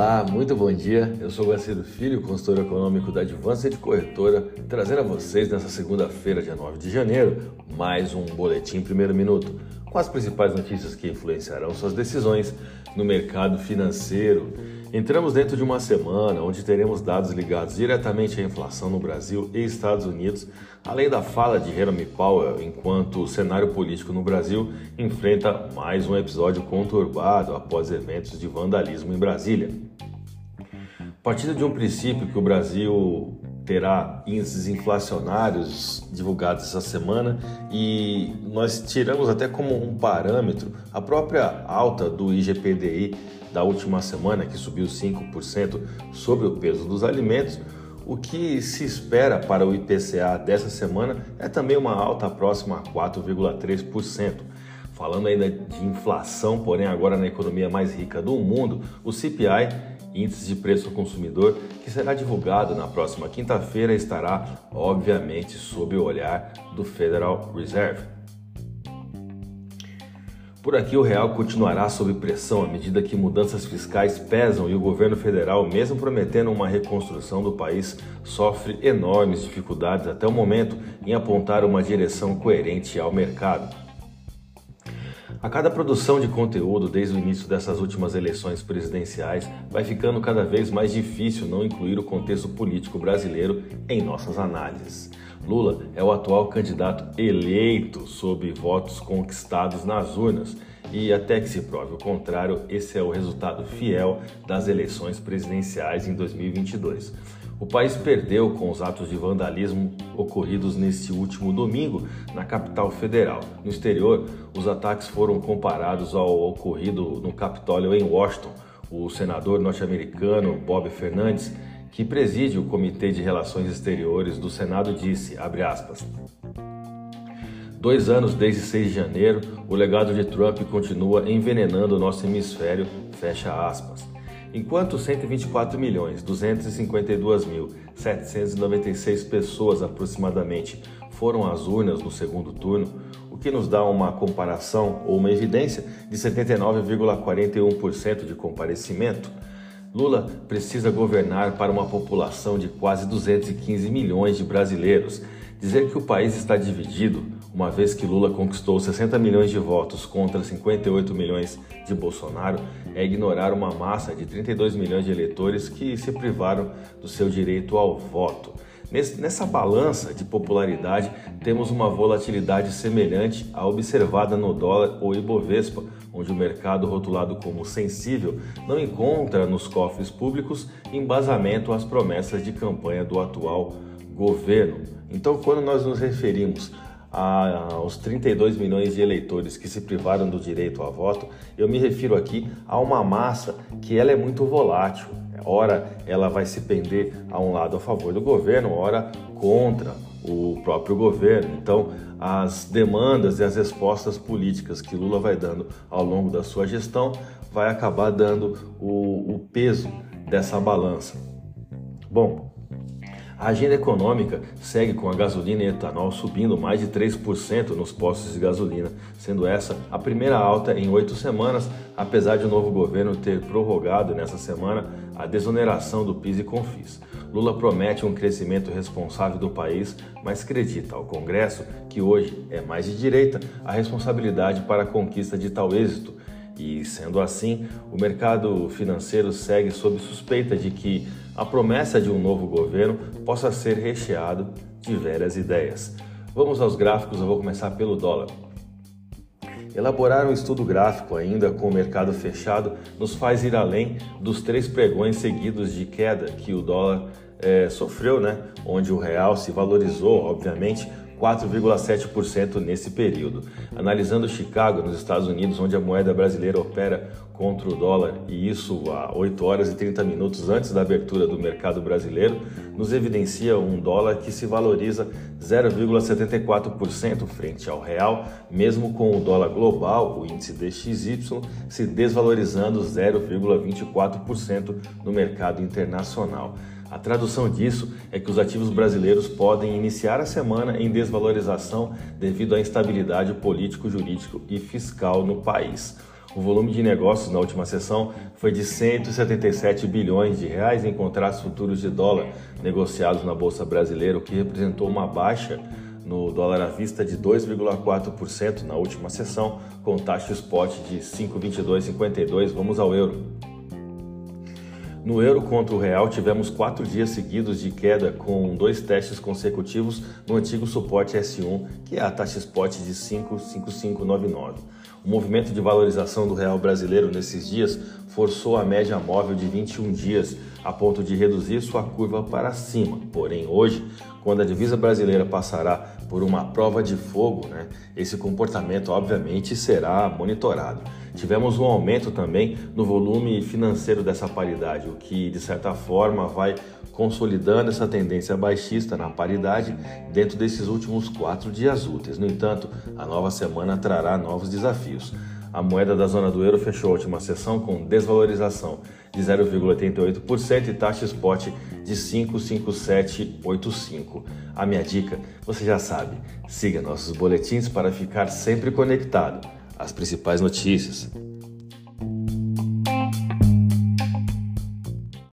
Olá, muito bom dia. Eu sou Guaciro Filho, consultor econômico da Advance de Corretora, trazendo a vocês nessa segunda-feira, dia 9 de janeiro, mais um boletim primeiro minuto, com as principais notícias que influenciarão suas decisões no mercado financeiro. Entramos dentro de uma semana onde teremos dados ligados diretamente à inflação no Brasil e Estados Unidos, além da fala de Jeremy Powell, enquanto o cenário político no Brasil enfrenta mais um episódio conturbado após eventos de vandalismo em Brasília. Partindo de um princípio que o Brasil terá índices inflacionários divulgados essa semana e nós tiramos até como um parâmetro a própria alta do IGPDI da última semana, que subiu 5% sobre o peso dos alimentos. O que se espera para o IPCA dessa semana é também uma alta próxima a 4,3%. Falando ainda de inflação, porém agora na economia mais rica do mundo, o CPI índice de preço ao consumidor, que será divulgado na próxima quinta-feira, estará obviamente sob o olhar do Federal Reserve. Por aqui, o real continuará sob pressão à medida que mudanças fiscais pesam e o governo federal, mesmo prometendo uma reconstrução do país, sofre enormes dificuldades até o momento em apontar uma direção coerente ao mercado. A cada produção de conteúdo desde o início dessas últimas eleições presidenciais, vai ficando cada vez mais difícil não incluir o contexto político brasileiro em nossas análises. Lula é o atual candidato eleito sob votos conquistados nas urnas. E até que se prove o contrário, esse é o resultado fiel das eleições presidenciais em 2022. O país perdeu com os atos de vandalismo ocorridos neste último domingo na capital federal. No exterior, os ataques foram comparados ao ocorrido no Capitólio em Washington. O senador norte-americano Bob Fernandes, que preside o Comitê de Relações Exteriores do Senado, disse, aspas, Dois anos desde 6 de janeiro, o legado de Trump continua envenenando o nosso hemisfério, fecha aspas. Enquanto 124 milhões 252 mil 796 pessoas aproximadamente foram às urnas no segundo turno, o que nos dá uma comparação ou uma evidência de 79,41% de comparecimento, Lula precisa governar para uma população de quase 215 milhões de brasileiros. Dizer que o país está dividido uma vez que Lula conquistou 60 milhões de votos contra 58 milhões de Bolsonaro, é ignorar uma massa de 32 milhões de eleitores que se privaram do seu direito ao voto. Nessa balança de popularidade, temos uma volatilidade semelhante à observada no dólar ou Ibovespa, onde o mercado rotulado como sensível não encontra nos cofres públicos embasamento às promessas de campanha do atual governo. Então, quando nós nos referimos aos 32 milhões de eleitores que se privaram do direito a voto, eu me refiro aqui a uma massa que ela é muito volátil. Ora, ela vai se pender a um lado a favor do governo, ora contra o próprio governo. Então, as demandas e as respostas políticas que Lula vai dando ao longo da sua gestão vai acabar dando o, o peso dessa balança. Bom, a agenda econômica segue com a gasolina e etanol subindo mais de 3% nos postos de gasolina, sendo essa a primeira alta em oito semanas, apesar de o novo governo ter prorrogado nessa semana a desoneração do PIS e CONFIS. Lula promete um crescimento responsável do país, mas acredita ao Congresso, que hoje é mais de direita, a responsabilidade para a conquista de tal êxito. E, sendo assim, o mercado financeiro segue sob suspeita de que a promessa de um novo governo possa ser recheado de velhas ideias. Vamos aos gráficos, eu vou começar pelo dólar. Elaborar um estudo gráfico ainda com o mercado fechado nos faz ir além dos três pregões seguidos de queda que o dólar é, sofreu, né? onde o real se valorizou, obviamente, 4,7% nesse período. Analisando Chicago, nos Estados Unidos, onde a moeda brasileira opera contra o dólar, e isso a 8 horas e 30 minutos antes da abertura do mercado brasileiro, nos evidencia um dólar que se valoriza 0,74% frente ao real, mesmo com o dólar global, o índice DXY, se desvalorizando 0,24% no mercado internacional. A tradução disso é que os ativos brasileiros podem iniciar a semana em desvalorização devido à instabilidade político, jurídico e fiscal no país. O volume de negócios na última sessão foi de 177 bilhões de reais em contratos futuros de dólar negociados na bolsa brasileira, o que representou uma baixa no dólar à vista de 2,4% na última sessão, com taxa spot de 5,2252. Vamos ao euro. No euro contra o real, tivemos quatro dias seguidos de queda, com dois testes consecutivos no antigo suporte S1, que é a taxa spot de 5,5599. O movimento de valorização do real brasileiro nesses dias forçou a média móvel de 21 dias a ponto de reduzir sua curva para cima. Porém, hoje, quando a divisa brasileira passará por uma prova de fogo, né, esse comportamento obviamente será monitorado. Tivemos um aumento também no volume financeiro dessa paridade, o que de certa forma vai consolidando essa tendência baixista na paridade dentro desses últimos quatro dias úteis. No entanto, a nova semana trará novos desafios. A moeda da zona do euro fechou a última sessão com desvalorização de 0,88% e taxa spot de 55785. A minha dica, você já sabe, siga nossos boletins para ficar sempre conectado às principais notícias.